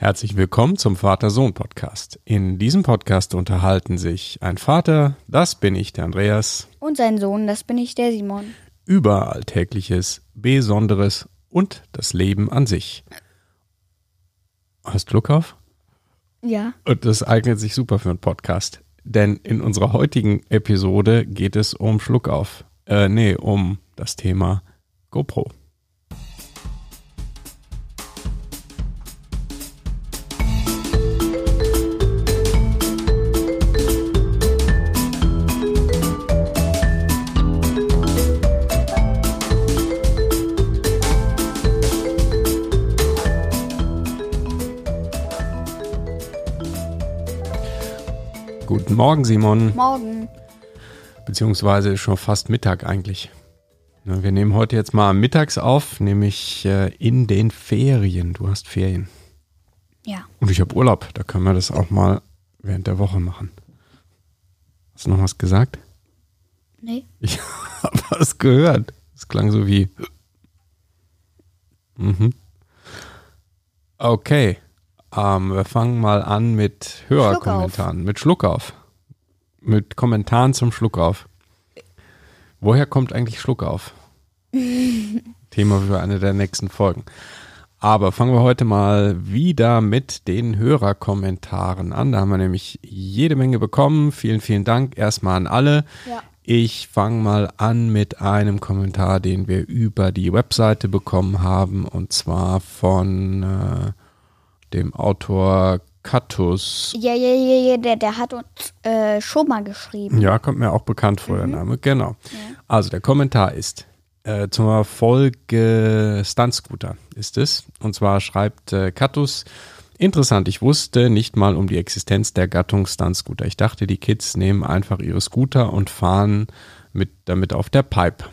Herzlich willkommen zum Vater-Sohn-Podcast. In diesem Podcast unterhalten sich ein Vater, das bin ich, der Andreas, Und sein Sohn, das bin ich, der Simon. über Alltägliches, Besonderes und das Leben an sich. Hast du Glück auf? Ja. Und das eignet sich super für einen Podcast. Denn in unserer heutigen Episode geht es um Schluckauf. Äh, nee, um das Thema GoPro. Guten Morgen, Simon. Morgen. Beziehungsweise schon fast Mittag eigentlich. Wir nehmen heute jetzt mal mittags auf, nämlich äh, in den Ferien. Du hast Ferien. Ja. Und ich habe Urlaub. Da können wir das auch mal während der Woche machen. Hast du noch was gesagt? Nee. Ich habe was gehört. Es klang so wie. Mhm. Okay. Ähm, wir fangen mal an mit Hörerkommentaren. Mit Schluckauf. Mit Kommentaren zum Schluckauf. Woher kommt eigentlich Schluckauf? Thema für eine der nächsten Folgen. Aber fangen wir heute mal wieder mit den Hörerkommentaren an. Da haben wir nämlich jede Menge bekommen. Vielen, vielen Dank erstmal an alle. Ja. Ich fange mal an mit einem Kommentar, den wir über die Webseite bekommen haben, und zwar von äh, dem Autor Kattus. Ja, ja, ja, ja, der, der hat uns äh, schon mal geschrieben. Ja, kommt mir auch bekannt vor, der Name. Genau. Also der Kommentar ist äh, zur Folge Stuntscooter ist es. Und zwar schreibt äh, Kattus, interessant, ich wusste nicht mal um die Existenz der Gattung Stuntscooter. Ich dachte, die Kids nehmen einfach ihre Scooter und fahren mit, damit auf der Pipe.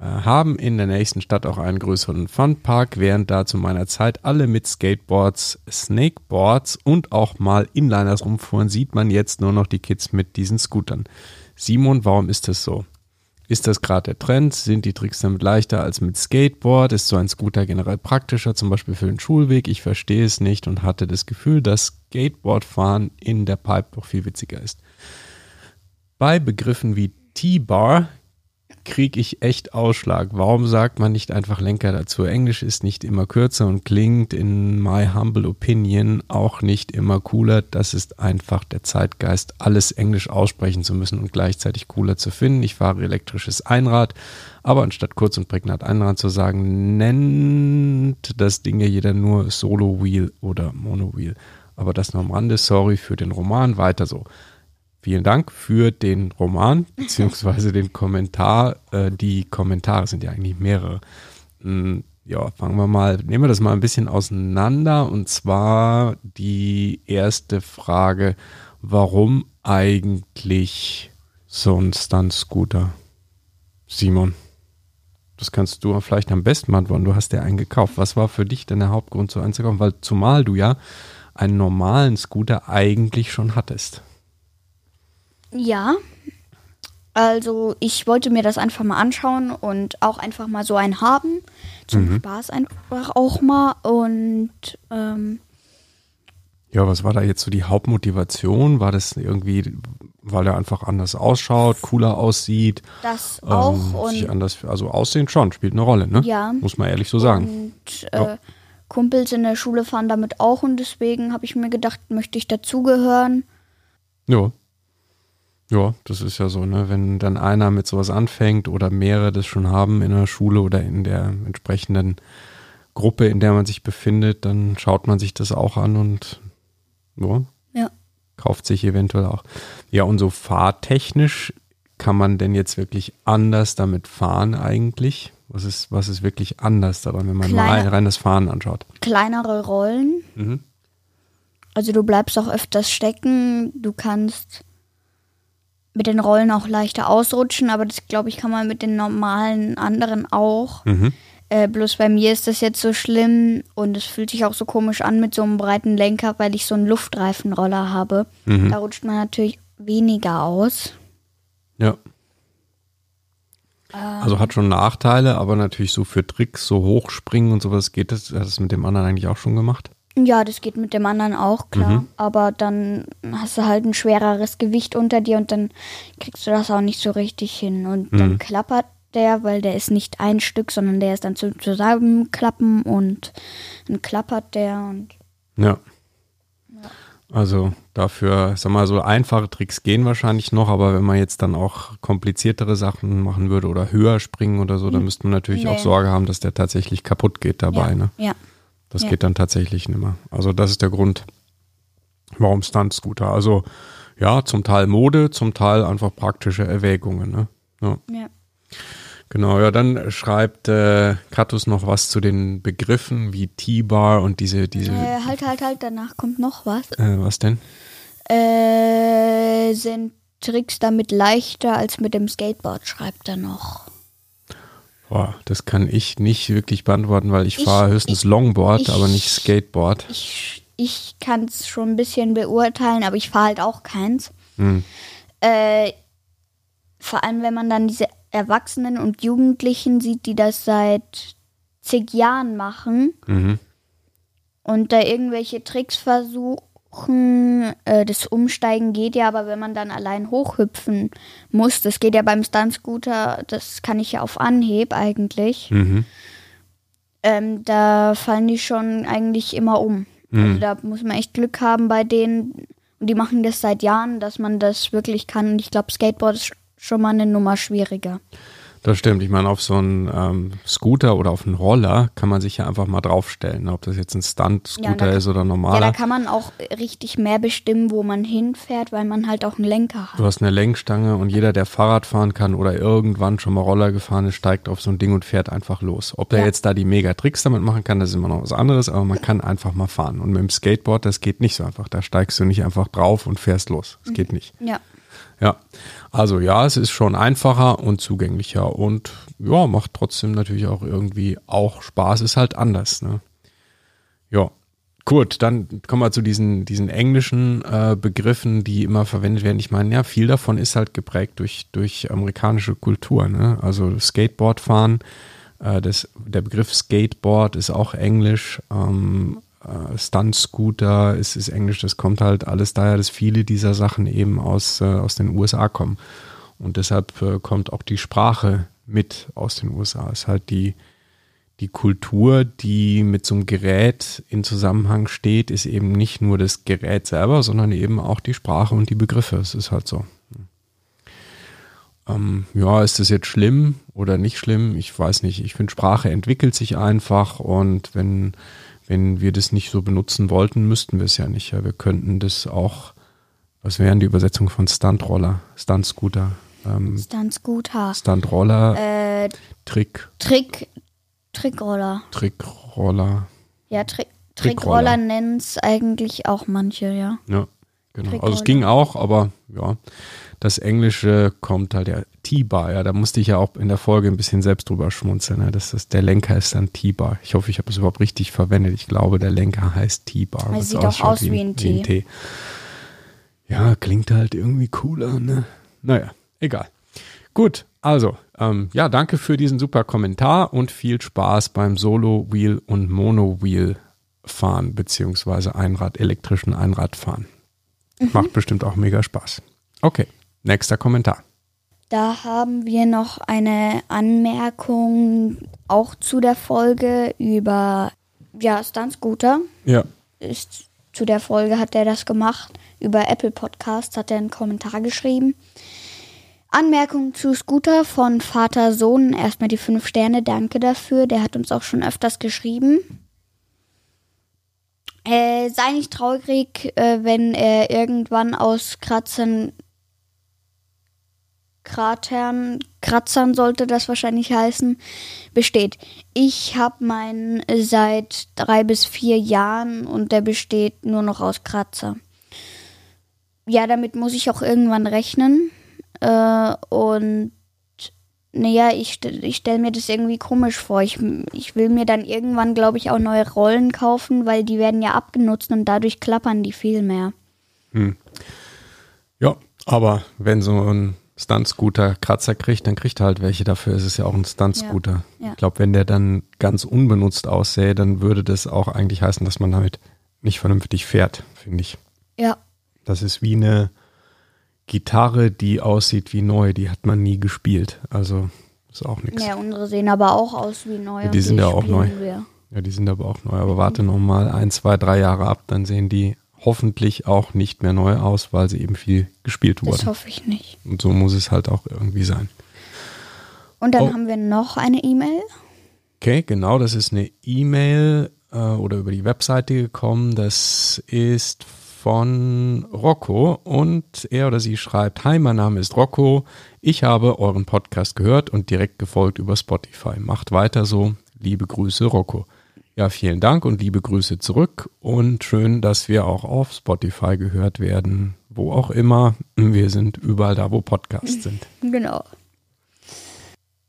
Äh, haben in der nächsten Stadt auch einen größeren Funpark, während da zu meiner Zeit alle mit Skateboards, Snakeboards und auch mal Inliners rumfuhren, sieht man jetzt nur noch die Kids mit diesen Scootern. Simon, warum ist das so? Ist das gerade der Trend? Sind die Tricks damit leichter als mit Skateboard? Ist so ein Scooter generell praktischer, zum Beispiel für den Schulweg? Ich verstehe es nicht und hatte das Gefühl, dass Skateboardfahren in der Pipe doch viel witziger ist. Bei Begriffen wie T-Bar kriege ich echt Ausschlag. Warum sagt man nicht einfach Lenker dazu? Englisch ist nicht immer kürzer und klingt in my humble opinion auch nicht immer cooler. Das ist einfach der Zeitgeist, alles Englisch aussprechen zu müssen und gleichzeitig cooler zu finden. Ich fahre elektrisches Einrad, aber anstatt kurz und prägnant Einrad zu sagen, nennt das Ding ja jeder nur Solo Wheel oder Mono Wheel. Aber das nur am Rande. Sorry für den Roman. Weiter so. Vielen Dank für den Roman beziehungsweise den Kommentar. Äh, die Kommentare sind ja eigentlich mehrere. Mm, Ja, fangen wir mal, nehmen wir das mal ein bisschen auseinander. Und zwar die erste Frage, warum eigentlich so ein Stunt-Scooter? Simon, das kannst du vielleicht am besten beantworten. Du hast ja einen gekauft. Was war für dich denn der Hauptgrund, so einen zu kaufen? Weil zumal du ja einen normalen Scooter eigentlich schon hattest. Ja. Also, ich wollte mir das einfach mal anschauen und auch einfach mal so einen haben. Zum Spaß einfach auch mal. Und ähm, Ja, was war da jetzt so die Hauptmotivation? War das irgendwie, weil er einfach anders ausschaut, cooler aussieht? das auch. ähm, und sich anders, also Aussehen schon, spielt eine Rolle, ne? Ja. Muss man ehrlich so sagen. Und äh, Kumpels in der Schule fahren damit auch und deswegen habe ich mir gedacht, möchte ich dazugehören. Ja. Ja, das ist ja so, ne? Wenn dann einer mit sowas anfängt oder mehrere das schon haben in der Schule oder in der entsprechenden Gruppe, in der man sich befindet, dann schaut man sich das auch an und ja, Ja. kauft sich eventuell auch. Ja, und so fahrtechnisch kann man denn jetzt wirklich anders damit fahren eigentlich? Was ist, was ist wirklich anders daran, wenn man mal Kleiner- rein, rein das Fahren anschaut? Kleinere Rollen. Mhm. Also du bleibst auch öfters stecken. Du kannst mit den Rollen auch leichter ausrutschen, aber das glaube ich kann man mit den normalen anderen auch. Mhm. Äh, bloß bei mir ist das jetzt so schlimm und es fühlt sich auch so komisch an mit so einem breiten Lenker, weil ich so einen Luftreifenroller habe. Mhm. Da rutscht man natürlich weniger aus. Ja. Also hat schon Nachteile, aber natürlich so für Tricks, so hochspringen und sowas geht das. Hat das mit dem anderen eigentlich auch schon gemacht? Ja, das geht mit dem anderen auch, klar. Mhm. Aber dann hast du halt ein schwereres Gewicht unter dir und dann kriegst du das auch nicht so richtig hin. Und mhm. dann klappert der, weil der ist nicht ein Stück, sondern der ist dann zu zusammenklappen und dann klappert der und. Ja. ja. Also dafür, sag mal, so einfache Tricks gehen wahrscheinlich noch, aber wenn man jetzt dann auch kompliziertere Sachen machen würde oder höher springen oder so, dann müsste man natürlich nee. auch Sorge haben, dass der tatsächlich kaputt geht dabei. Ja. Ne? ja. Das ja. geht dann tatsächlich nicht mehr. Also das ist der Grund, warum Stunt-Scooter. Also ja, zum Teil Mode, zum Teil einfach praktische Erwägungen. Ne? Ja. ja. Genau, ja, dann schreibt äh, Katus noch was zu den Begriffen wie T-Bar und diese, diese. Äh, halt, halt, halt, danach kommt noch was. Äh, was denn? Äh, sind Tricks damit leichter als mit dem Skateboard, schreibt er noch. Boah, das kann ich nicht wirklich beantworten, weil ich, ich fahre höchstens ich, Longboard, ich, aber nicht Skateboard. Ich, ich kann es schon ein bisschen beurteilen, aber ich fahre halt auch keins. Hm. Äh, vor allem, wenn man dann diese Erwachsenen und Jugendlichen sieht, die das seit zig Jahren machen mhm. und da irgendwelche Tricks versuchen. Äh, das Umsteigen geht ja, aber wenn man dann allein hochhüpfen muss, das geht ja beim Stunt-Scooter, das kann ich ja auf Anhieb eigentlich. Mhm. Ähm, da fallen die schon eigentlich immer um. Also mhm. Also da muss man echt Glück haben bei denen. Und die machen das seit Jahren, dass man das wirklich kann. Und ich glaube, Skateboard ist schon mal eine Nummer schwieriger. Das stimmt. Ich meine, auf so einen ähm, Scooter oder auf einen Roller kann man sich ja einfach mal draufstellen, ob das jetzt ein Stunt-Scooter ja, ist oder normaler. Ja, da kann man auch richtig mehr bestimmen, wo man hinfährt, weil man halt auch einen Lenker hat. Du hast eine Lenkstange und jeder, der Fahrrad fahren kann oder irgendwann schon mal Roller gefahren ist, steigt auf so ein Ding und fährt einfach los. Ob der ja. jetzt da die Mega-Tricks damit machen kann, das ist immer noch was anderes, aber man kann einfach mal fahren. Und mit dem Skateboard, das geht nicht so einfach. Da steigst du nicht einfach drauf und fährst los. Das geht nicht. Ja. Ja, also ja, es ist schon einfacher und zugänglicher und ja, macht trotzdem natürlich auch irgendwie auch Spaß, ist halt anders. Ne? Ja, gut, dann kommen wir zu diesen, diesen englischen äh, Begriffen, die immer verwendet werden. Ich meine, ja, viel davon ist halt geprägt durch, durch amerikanische Kultur. Ne? Also Skateboardfahren, äh, das, der Begriff Skateboard ist auch englisch. Ähm, äh, Stunt-Scooter, es ist Englisch, das kommt halt alles daher, dass viele dieser Sachen eben aus, äh, aus den USA kommen. Und deshalb äh, kommt auch die Sprache mit aus den USA. Es ist halt die, die Kultur, die mit so einem Gerät in Zusammenhang steht, ist eben nicht nur das Gerät selber, sondern eben auch die Sprache und die Begriffe. Es ist halt so. Ähm, ja, ist das jetzt schlimm oder nicht schlimm? Ich weiß nicht. Ich finde, Sprache entwickelt sich einfach und wenn wenn wir das nicht so benutzen wollten, müssten wir es ja nicht. Ja, wir könnten das auch, was wären die Übersetzung von Stuntroller, Stuntscooter? Ähm, Stuntscooter. Stuntroller. Äh, Trick. Trick. Trickroller. Trickroller. Ja, Tri Trickroller nennen es eigentlich auch manche, ja. Ja, genau. Also es ging auch, aber ja das Englische kommt halt ja T-Bar, ja, da musste ich ja auch in der Folge ein bisschen selbst drüber schmunzeln. Ne? Das ist, der Lenker ist dann T-Bar. Ich hoffe, ich habe es überhaupt richtig verwendet. Ich glaube, der Lenker heißt T-Bar. Es sieht auch aus wie, wie, ein T. Ein T. Ja, klingt halt irgendwie cooler, ne? Naja, egal. Gut, also, ähm, ja, danke für diesen super Kommentar und viel Spaß beim Solo-Wheel und Mono-Wheel fahren, beziehungsweise Einrad, elektrischen Einradfahren. Mhm. Macht bestimmt auch mega Spaß. Okay. Nächster Kommentar. Da haben wir noch eine Anmerkung auch zu der Folge über ja, Stunt-Scooter. Ja. Ist, zu der Folge hat er das gemacht. Über Apple Podcasts hat er einen Kommentar geschrieben. Anmerkung zu Scooter von Vater Sohn. Erstmal die fünf Sterne, danke dafür. Der hat uns auch schon öfters geschrieben. Äh, sei nicht traurig, äh, wenn er irgendwann aus Kratzern Kratern, Kratzern sollte das wahrscheinlich heißen, besteht. Ich habe meinen seit drei bis vier Jahren und der besteht nur noch aus Kratzer. Ja, damit muss ich auch irgendwann rechnen. Äh, und naja, ich, ich stelle mir das irgendwie komisch vor. Ich, ich will mir dann irgendwann, glaube ich, auch neue Rollen kaufen, weil die werden ja abgenutzt und dadurch klappern die viel mehr. Hm. Ja, aber wenn so ein Stunt-Scooter Kratzer kriegt, dann kriegt er halt welche. Dafür ist es ja auch ein Stunt-Scooter. Ja, ja. Ich glaube, wenn der dann ganz unbenutzt aussähe, dann würde das auch eigentlich heißen, dass man damit nicht vernünftig fährt, finde ich. Ja. Das ist wie eine Gitarre, die aussieht wie neu, die hat man nie gespielt. Also ist auch nichts. Ja, unsere sehen aber auch aus wie neu. Ja, die sind ja auch neu. wir. Ja, die sind aber auch neu. Aber warte noch mal ein, zwei, drei Jahre ab, dann sehen die hoffentlich auch nicht mehr neu aus, weil sie eben viel gespielt Das wurden. hoffe ich nicht. Und so muss es halt auch irgendwie sein. Und dann Oh. haben wir noch eine E-Mail. Okay, genau, das ist eine E-Mail äh, oder über die Webseite gekommen. Das ist von Rocco und er oder sie schreibt, Hi, mein Name ist Rocco. Ich habe euren Podcast gehört und direkt gefolgt über Spotify. Macht weiter so. Liebe Grüße, Rocco. Ja, vielen Dank und liebe Grüße zurück und schön, dass wir auch auf Spotify gehört werden, wo auch immer. Wir sind überall da, wo Podcasts sind. Genau.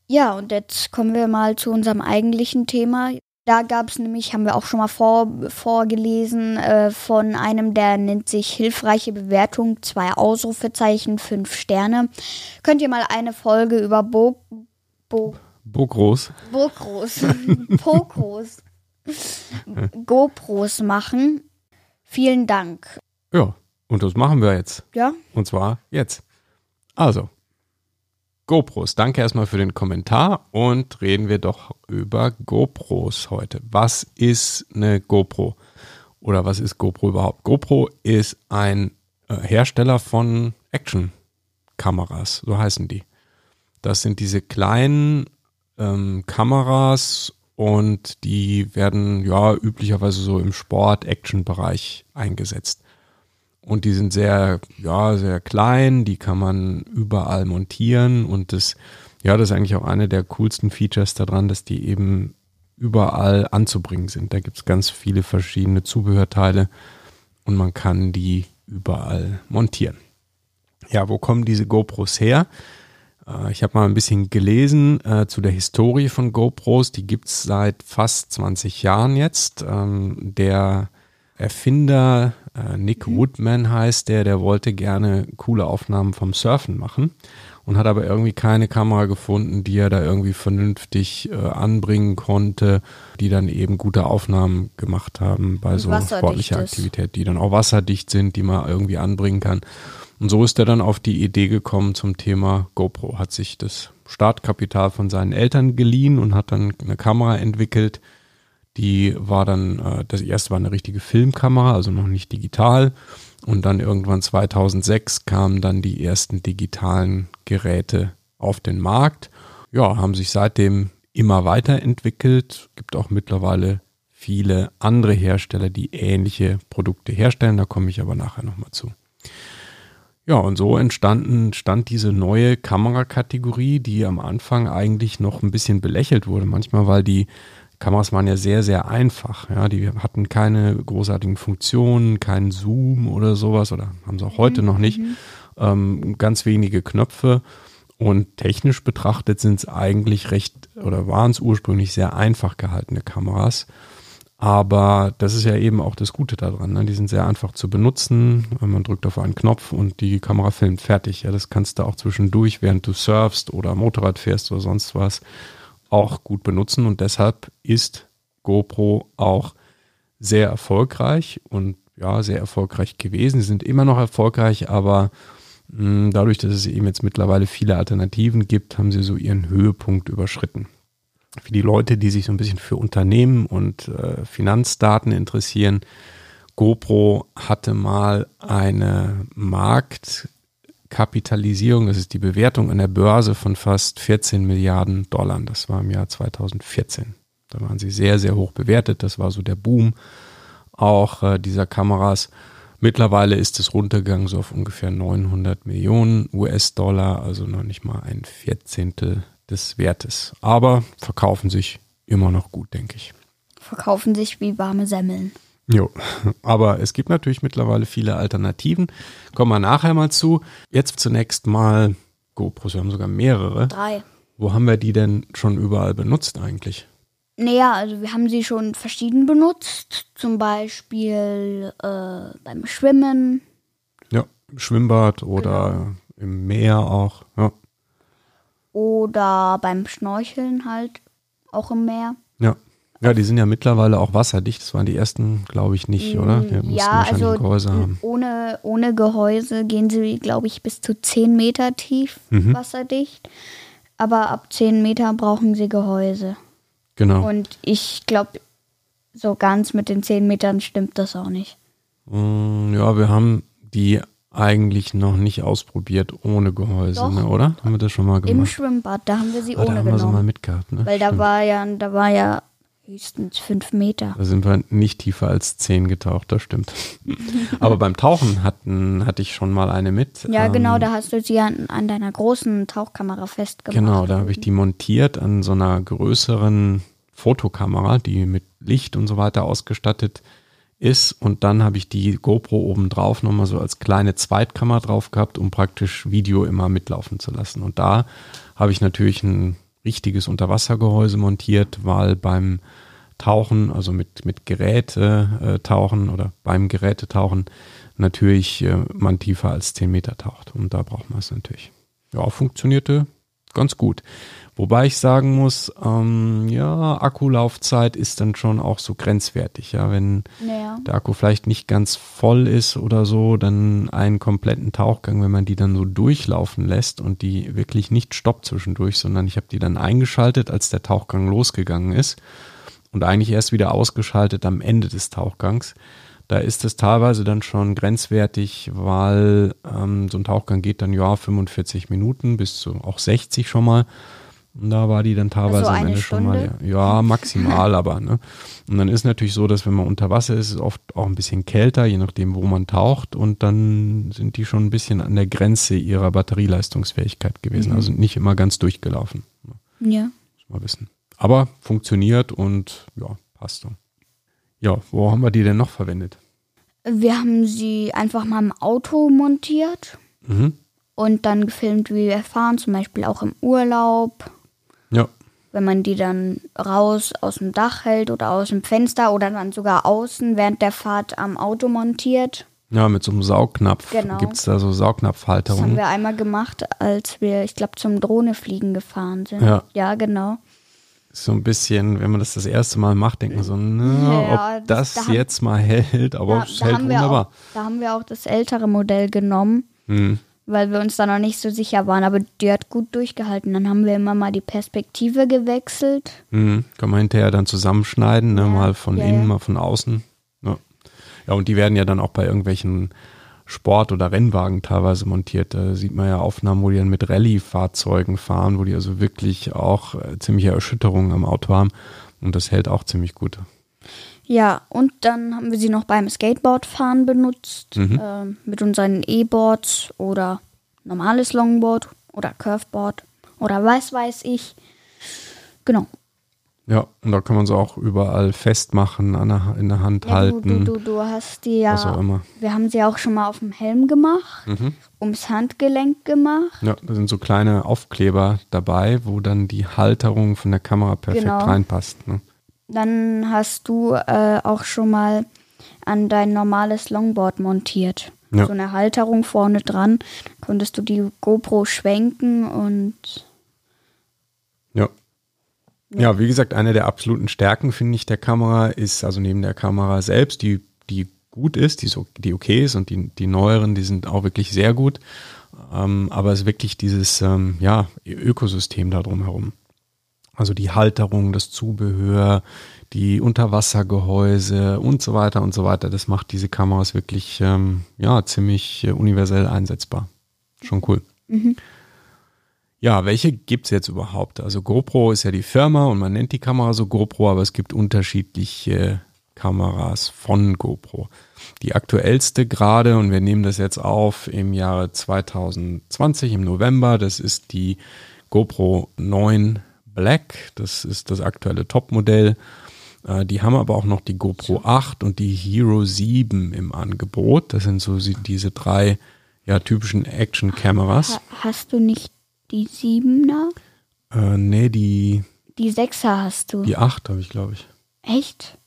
Ja, und jetzt kommen wir mal zu unserem eigentlichen Thema. Da gab es nämlich, haben wir auch schon mal vor, vorgelesen, äh, von einem, der nennt sich Hilfreiche Bewertung, zwei Ausrufezeichen, fünf Sterne. Könnt ihr mal eine Folge über Bo, Bo, Bogros. Bokros, Pokros, GoPros machen? Vielen Dank. Ja, und das machen wir jetzt. Ja, Und zwar jetzt. Also, GoPros. Danke erstmal für den Kommentar und reden wir doch über GoPros heute. Was ist eine GoPro? Oder was ist GoPro überhaupt? GoPro ist ein äh, Hersteller von Action-Kameras, so heißen die. Das sind diese kleinen ähm, Kameras und die werden ja üblicherweise so im Sport-Action-Bereich eingesetzt. Und die sind sehr, ja, sehr klein, die kann man überall montieren und das, ja, das ist eigentlich auch eine der coolsten Features daran, dass die eben überall anzubringen sind. Da gibt's ganz viele verschiedene Zubehörteile und man kann die überall montieren. Ja, wo kommen diese GoPros her? Äh, Ich habe mal ein bisschen gelesen äh, zu der Historie von GoPros. Die gibt's seit fast 20 Jahren jetzt. Ähm, der Erfinder äh, Nick Woodman heißt der, der wollte gerne coole Aufnahmen vom Surfen machen und hat aber irgendwie keine Kamera gefunden, die er da irgendwie vernünftig äh, anbringen konnte, die dann eben gute Aufnahmen gemacht haben bei so sportlicher. Aktivität, die dann auch wasserdicht sind, die man irgendwie anbringen kann. Und so ist er dann auf die Idee gekommen zum Thema GoPro, hat sich das Startkapital von seinen Eltern geliehen und hat dann eine Kamera entwickelt, die war dann, äh, das erste war eine richtige Filmkamera, also noch nicht digital. Und dann irgendwann 2006 kamen dann die ersten digitalen Geräte auf den Markt. Ja, haben sich seitdem immer weiterentwickelt. Gibt auch mittlerweile viele andere Hersteller, die ähnliche Produkte herstellen. Da komme ich aber nachher nochmal zu. Ja, und so entstanden, stand diese neue Kamerakategorie, die am Anfang eigentlich noch ein bisschen belächelt wurde. Manchmal, weil die Kameras waren ja sehr, sehr einfach. Ja, die hatten keine großartigen Funktionen, keinen Zoom oder sowas oder haben sie auch heute noch nicht. Ähm, ganz wenige Knöpfe. Und technisch betrachtet sind es eigentlich recht oder waren es ursprünglich sehr einfach gehaltene Kameras. Aber das ist ja eben auch das Gute daran. Ne? Die sind sehr einfach zu benutzen. Man drückt auf einen Knopf und die Kamera filmt fertig. Ja, das kannst du auch zwischendurch, während du surfst oder Motorrad fährst oder sonst was, auch gut benutzen. Und deshalb ist GoPro auch sehr erfolgreich und ja, sehr erfolgreich gewesen. Sie sind immer noch erfolgreich, aber mh, dadurch, dass es eben jetzt mittlerweile viele Alternativen gibt, haben sie so ihren Höhepunkt überschritten für die Leute, die sich so ein bisschen für Unternehmen und äh, Finanzdaten interessieren, GoPro hatte mal eine Marktkapitalisierung, das ist die Bewertung an der Börse von fast 14 Milliarden Dollar. Das war im Jahr 2014. Da waren sie sehr, sehr hoch bewertet. Das war so der Boom auch äh, dieser Kameras. Mittlerweile ist es runtergegangen so auf ungefähr 900 Millionen US-Dollar, also noch nicht mal ein Vierzehntel des Wertes. Aber verkaufen sich immer noch gut, denke ich. verkaufen sich wie warme Semmeln. Jo, aber es gibt natürlich mittlerweile viele Alternativen. Kommen wir nachher mal zu. Jetzt zunächst mal GoPros. Wir haben sogar mehrere. Drei. Wo haben wir die denn schon überall benutzt eigentlich? Naja, also wir haben sie schon verschieden benutzt. Zum Beispiel äh, beim Schwimmen Ja, im Schwimmbad oder im Meer auch. Ja, oder beim Schnorcheln halt, auch im Meer. Ja. Ja, die sind ja mittlerweile auch wasserdicht. Das waren die ersten, glaube ich, nicht, oder? Die mussten Mm, ja, wahrscheinlich also ohne, ohne Gehäuse gehen sie, glaube ich, bis zu 10 Meter tief Mhm. wasserdicht. Aber ab 10 Meter brauchen sie Gehäuse. Genau. Und ich glaube, so ganz mit den 10 Metern stimmt das auch nicht. Mm, Ja, wir haben die eigentlich noch nicht ausprobiert ohne Gehäuse, Doch. ne, oder? Haben wir das schon mal Im gemacht? Schwimmbad, da haben wir sie Ah, da ohne haben wir sie mal genommen. mitgehabt, ne? Weil da Stimmt. war ja, da war ja höchstens 5 Meter. Da sind wir nicht tiefer als 10 getaucht, das stimmt. Aber beim Tauchen hatten, hatte ich schon mal eine mit. Ja, ähm, genau, da hast du sie an, an deiner großen Tauchkamera festgemacht. Genau, da habe ich die montiert an so einer größeren Fotokamera, die mit Licht und so weiter ausgestattet ist. Und dann habe ich die GoPro oben drauf nochmal so als kleine Zweitkamera drauf gehabt, um praktisch Video immer mitlaufen zu lassen. Und da habe ich natürlich ein richtiges Unterwassergehäuse montiert, weil beim Tauchen, also mit, mit Geräte äh, tauchen oder beim Gerätetauchen natürlich äh, man tiefer als 10 Meter taucht. Und da braucht man es natürlich. Ja, funktionierte ganz gut. Wobei ich sagen muss, ähm, ja, Akkulaufzeit ist dann schon auch so grenzwertig. Ja, wenn Ja. der Akku vielleicht nicht ganz voll ist oder so, dann einen kompletten Tauchgang, wenn man die dann so durchlaufen lässt und die wirklich nicht stoppt zwischendurch, sondern ich habe die dann eingeschaltet, als der Tauchgang losgegangen ist und eigentlich erst wieder ausgeschaltet am Ende des Tauchgangs. Da ist es teilweise dann schon grenzwertig, weil ähm, so ein Tauchgang geht dann ja 45 Minuten bis zu auch 60 schon mal. Und da war die dann teilweise Also am Ende schon mal, Stunde? ja, maximal aber, ne? Und dann ist natürlich so, dass wenn man unter Wasser ist, ist es oft auch ein bisschen kälter, je nachdem, wo man taucht. Und dann sind die schon ein bisschen an der Grenze ihrer Batterieleistungsfähigkeit gewesen. Also nicht immer ganz durchgelaufen. Ja. Muss man wissen. Aber funktioniert und ja, passt so. Ja, wo haben wir die denn noch verwendet? Wir haben sie einfach mal im Auto montiert Mhm. und dann gefilmt, wie wir fahren, zum Beispiel auch im Urlaub. Wenn man die dann raus aus dem Dach hält oder aus dem Fenster oder dann sogar außen während der Fahrt am Auto montiert. ja, mit so einem Saugnapf. Genau. Gibt es da so Das haben Saugnapfhalterungen? wir einmal gemacht, als wir, ich glaube, zum Drohnefliegen gefahren sind. Ja. ja genau. So ein bisschen, wenn man das das erste Mal macht, denkt man so, na, Ja, ob das- da jetzt mal hält, aber Da, es hält haben wir wunderbar. auch, da haben wir auch das ältere Modell genommen, Hm. Weil wir uns da noch nicht so sicher waren. Aber die hat gut durchgehalten. Dann haben wir immer mal die Perspektive gewechselt. Mhm. Kann man hinterher dann zusammenschneiden, ne? Ja, mal von ja, innen, ja. mal von außen. Ja. ja, und die werden ja dann auch bei irgendwelchen Sport- oder Rennwagen teilweise montiert. Da sieht man ja Aufnahmen, wo die dann mit Rallye-Fahrzeugen fahren, wo die also wirklich auch äh, ziemliche Erschütterungen am Auto haben. Und das hält auch ziemlich gut. Ja, und dann haben wir sie noch beim Skateboardfahren benutzt. Mhm. ähm, mit unseren E-Boards oder normales Longboard oder Curveboard oder was weiß ich. Genau. Ja, und da kann man sie auch überall festmachen, an der, in der Hand Ja, halten. du, du, du hast die ja. Was auch immer. Wir haben sie auch schon mal auf dem Helm gemacht, Mhm. ums Handgelenk gemacht. Ja, da sind so kleine Aufkleber dabei, wo dann die Halterung von der Kamera perfekt Genau. reinpasst. Ne? Dann hast du äh, auch schon mal an dein normales Longboard montiert. Ja. So eine Halterung vorne dran. Konntest du die GoPro schwenken und Ja. Ja, wie gesagt, eine der absoluten Stärken, finde ich, der Kamera ist, also neben der Kamera selbst, die, die gut ist, die, so, die okay ist und die, die neueren, die sind auch wirklich sehr gut. Ähm, aber es ist wirklich dieses ähm, ja, Ökosystem da drumherum. Also die Halterung, das Zubehör, die Unterwassergehäuse und so weiter und so weiter. Das macht diese Kameras wirklich ähm, ja, ziemlich äh, universell einsetzbar. Schon cool. Ja, welche gibt's jetzt überhaupt? Also GoPro ist ja die Firma und man nennt die Kamera so GoPro, aber es gibt unterschiedliche Kameras von GoPro. Die aktuellste gerade, und wir nehmen das jetzt auf im Jahre 2020 im November, das ist die GoPro 9 Black. Das ist das aktuelle Topmodell. Äh, Die haben aber auch noch die GoPro 8 und die Hero 7 im Angebot. Das sind so diese drei ja, typischen Action-Kameras. ha hast du nicht die Siebener? Äh, nee, die, Die Sechser hast du. die 8 habe ich, glaube ich. Echt?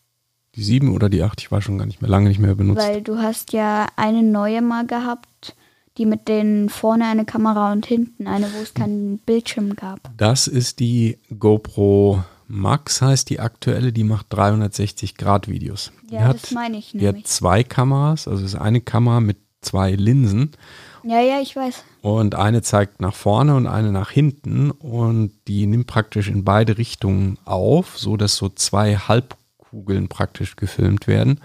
Die 7 oder die 8, ich war schon gar nicht mehr, lange nicht mehr benutzt. Weil du hast ja eine neue mal gehabt, die mit den vorne eine Kamera und hinten eine, wo es keinen Bildschirm gab. das ist die GoPro Max heißt die aktuelle, die macht 360 Grad Videos. Ja, die hat, das meine ich Die nämlich. hat zwei Kameras, also es ist eine Kamera mit zwei Linsen Ja, ja, ich weiß. und eine zeigt nach vorne und eine nach hinten und die nimmt praktisch in beide Richtungen auf, so dass so zwei Halbkugeln praktisch gefilmt werden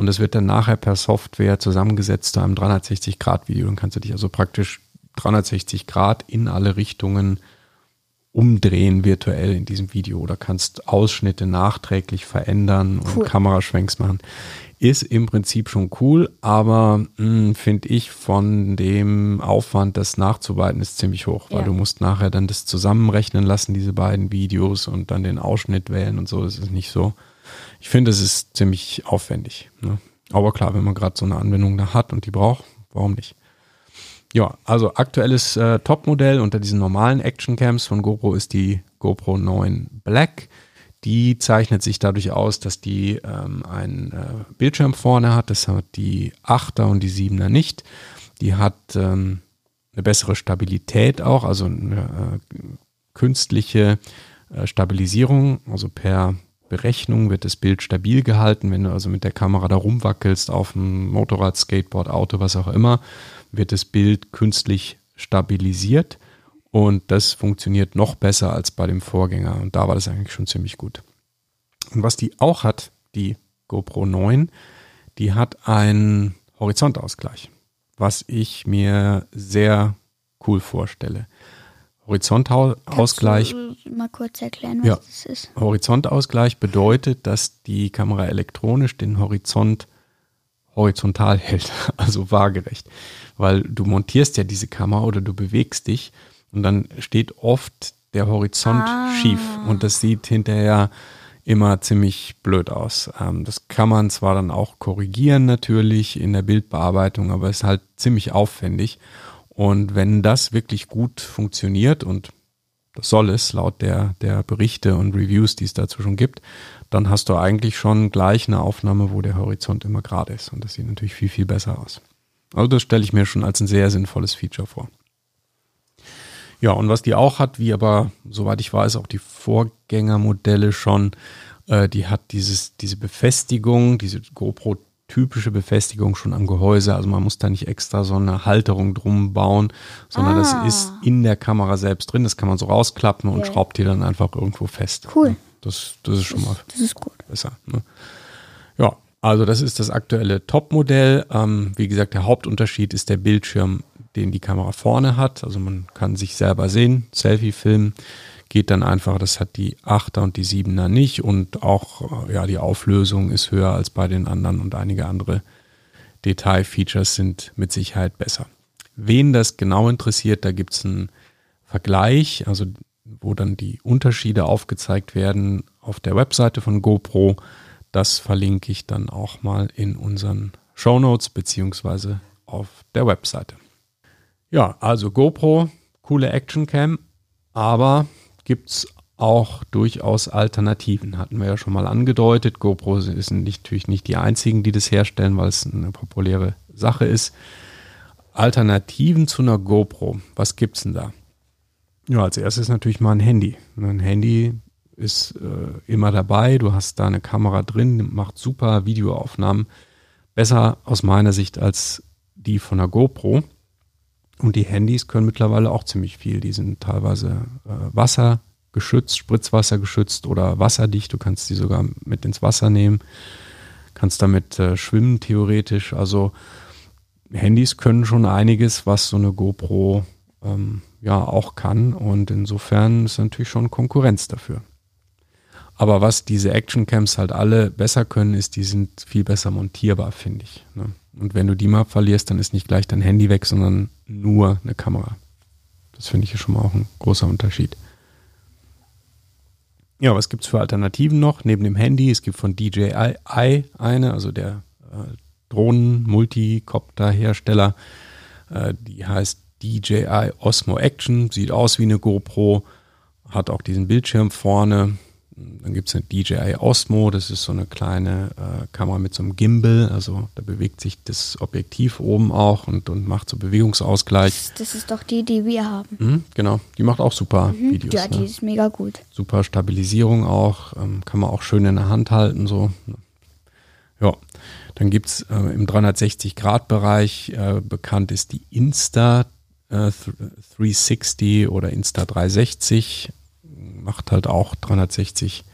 und das wird dann nachher per Software zusammengesetzt zu einem 360 Grad Video. Dann kannst du dich also praktisch 360 Grad in alle Richtungen umdrehen virtuell in diesem Video oder kannst Ausschnitte nachträglich verändern Cool. und Kameraschwenks machen. Ist im Prinzip schon cool, aber finde ich von dem Aufwand, das nachzubereiten, ist ziemlich hoch, weil Ja. du musst nachher dann das zusammenrechnen lassen, diese beiden Videos und dann den Ausschnitt wählen und so. Das ist nicht so. Ich finde, es ist ziemlich aufwendig. Ne? Aber klar, wenn man gerade so eine Anwendung da hat und die braucht, warum nicht? Ja, also aktuelles äh, Topmodell unter diesen normalen Actioncams von GoPro ist die GoPro 9 Black. Die zeichnet sich dadurch aus, dass die ähm, einen äh, Bildschirm vorne hat. Das hat die 8er und die 7er nicht. Die hat ähm, eine bessere Stabilität auch, also eine äh, künstliche äh, Stabilisierung. Also per Berechnung wird das Bild stabil gehalten. Wenn du also mit der Kamera da rumwackelst auf dem Motorrad, Skateboard, Auto, was auch immer, wird das Bild künstlich stabilisiert und das funktioniert noch besser als bei dem Vorgänger und da war das eigentlich schon ziemlich gut. Und was die auch hat, die GoPro 9, die hat einen Horizontausgleich, was ich mir sehr cool vorstelle. Horizontausgleich du mal kurz erklären, was Ja. das ist? Horizontausgleich bedeutet, dass die Kamera elektronisch den Horizont horizontal hält, also waagerecht. Weil du montierst ja diese Kamera oder du bewegst dich und dann steht oft der Horizont Ah. schief und das sieht hinterher immer ziemlich blöd aus. Ähm, das kann man zwar dann auch korrigieren natürlich in der Bildbearbeitung, aber es ist halt ziemlich aufwendig. Und wenn das wirklich gut funktioniert und das soll es laut der, der Berichte und Reviews, die es dazu schon gibt, dann hast du eigentlich schon gleich eine Aufnahme, wo der Horizont immer gerade ist. Und das sieht natürlich viel, viel besser aus. Also das stelle ich mir schon als ein sehr sinnvolles Feature vor. Ja, und was die auch hat, wie aber, soweit ich weiß, auch die Vorgängermodelle schon, äh, die hat dieses, diese Befestigung, diese GoPro-typische Befestigung schon am Gehäuse. Also man muss da nicht extra so eine Halterung drum bauen, sondern Ah. das ist in der Kamera selbst drin. Das kann man so rausklappen und schraubt die dann einfach irgendwo fest. Cool. Das, das ist schon mal Das ist gut. besser. Ne? Ja, also das ist das aktuelle Topmodell. Ähm, wie gesagt, der Hauptunterschied ist der Bildschirm, den die Kamera vorne hat. Also man kann sich selber sehen, Selfie filmen. Geht dann einfach, das hat die 8er und die 7er nicht und auch äh, ja, die Auflösung ist höher als bei den anderen und einige andere Detailfeatures sind mit Sicherheit besser. Wen das genau interessiert, da gibt es einen Vergleich, also wo dann die Unterschiede aufgezeigt werden auf der Webseite von GoPro. Das verlinke ich dann auch mal in unseren Show Notes beziehungsweise auf der Webseite. Ja, also GoPro, coole Actioncam, aber gibt es auch durchaus Alternativen. Hatten wir ja schon mal angedeutet. GoPro sind nicht, natürlich nicht die einzigen, die das herstellen, weil es eine populäre Sache ist. Alternativen zu einer GoPro, was gibt's denn da? Ja, als erstes natürlich mal ein Handy. Ein Handy ist äh, immer dabei. Du hast da eine Kamera drin, macht super Videoaufnahmen. Besser aus meiner Sicht als die von der GoPro. Und die Handys können mittlerweile auch ziemlich viel. Die sind teilweise äh, wassergeschützt, spritzwassergeschützt oder wasserdicht. Du kannst die sogar mit ins Wasser nehmen. Kannst damit äh, schwimmen theoretisch. Also Handys können schon einiges, was so eine GoPro ähm, ja auch kann. Und insofern ist natürlich schon Konkurrenz dafür. Aber was diese Actioncams halt alle besser können, ist, die sind viel besser montierbar, finde ich. Ne? Und wenn du die mal verlierst, dann ist nicht gleich dein Handy weg, sondern nur eine Kamera. Das finde ich schon mal auch ein großer Unterschied. Ja, was gibt es für Alternativen noch? Neben dem Handy, es gibt von DJI eine, also der äh, Drohnen-Multicopter-Hersteller. Äh, die heißt DJI Osmo Action, sieht aus wie eine GoPro, hat auch diesen Bildschirm vorne, Dann gibt es eine DJI Osmo, das ist so eine kleine äh, Kamera mit so einem Gimbal, also da bewegt sich das Objektiv oben auch und, und macht so Bewegungsausgleich. Das, das ist doch die, die wir haben. Mhm, genau, die macht auch super Mhm. Videos. Ja, die ne? ist mega gut. Super Stabilisierung auch, ähm, kann man auch schön in der Hand halten, so. Ja, dann gibt es äh, im 360-Grad-Bereich, äh, bekannt ist die Insta äh, 360 oder Insta 360, macht halt auch 360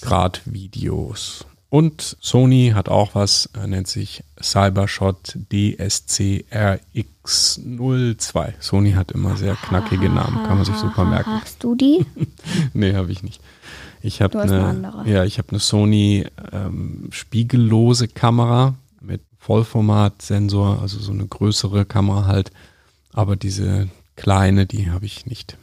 Grad Videos. Und Sony hat auch was, äh, nennt sich Cybershot DSC RX02. Sony hat immer sehr knackige Namen, kann man sich super merken. Hast du die? Nee, habe ich nicht. Ich habe eine, andere. ja, ich habe eine Sony ähm, spiegellose Kamera mit Vollformatsensor, also so eine größere Kamera halt, aber diese kleine, die habe ich nicht.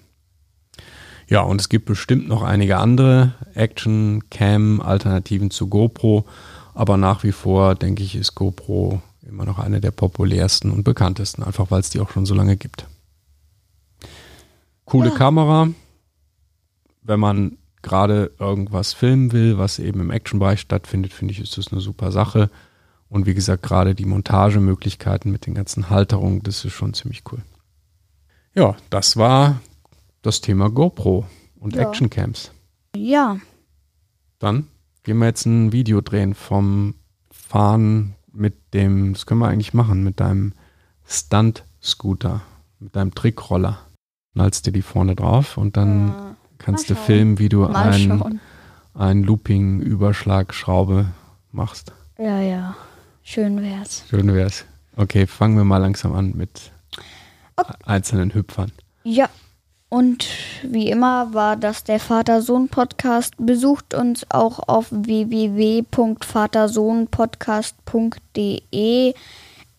Ja, und es gibt bestimmt noch einige andere Action Cam Alternativen zu GoPro, aber nach wie vor denke ich, ist GoPro immer noch eine der populärsten und bekanntesten, einfach weil es die auch schon so lange gibt. Coole Ja. Kamera, wenn man gerade irgendwas filmen will, was eben im Action-Bereich stattfindet, finde ich, ist das eine super Sache. Und wie gesagt, gerade die Montagemöglichkeiten mit den ganzen Halterungen, das ist schon ziemlich cool. Ja, das war das Thema GoPro und Ja. Actioncams. Ja. Dann gehen wir jetzt ein Video drehen vom Fahren mit dem, das können wir eigentlich machen, mit deinem Stunt-Scooter, mit deinem Trickroller. Nallst dir die vorne drauf und dann Äh, kannst du filmen, wie du mal ein, schauen. ein Looping-Überschlagschraube machst. Ja, ja. Schön wär's. Schön wär's. Okay, fangen wir mal langsam an mit Okay. einzelnen Hüpfern. Ja. Und wie immer war das der Vater-Sohn-Podcast. Besucht uns auch auf www.vatersohnpodcast.de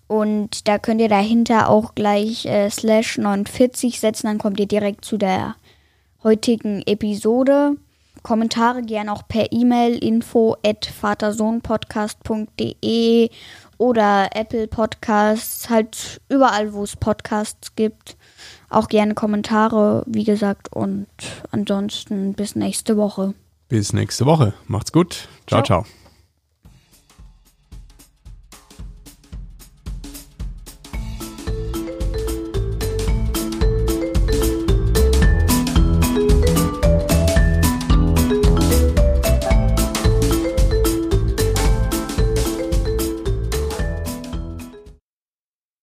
und da könnt ihr dahinter auch gleich äh, slash 49 setzen, dann kommt ihr direkt zu der heutigen Episode. Kommentare gern auch per E-Mail info at vatersohnpodcast.de oder Apple Podcasts, halt überall, wo es Podcasts gibt. Auch gerne Kommentare, wie gesagt. Und ansonsten bis nächste Woche. Bis nächste Woche. Macht's gut. ciao. Ciao. ciao.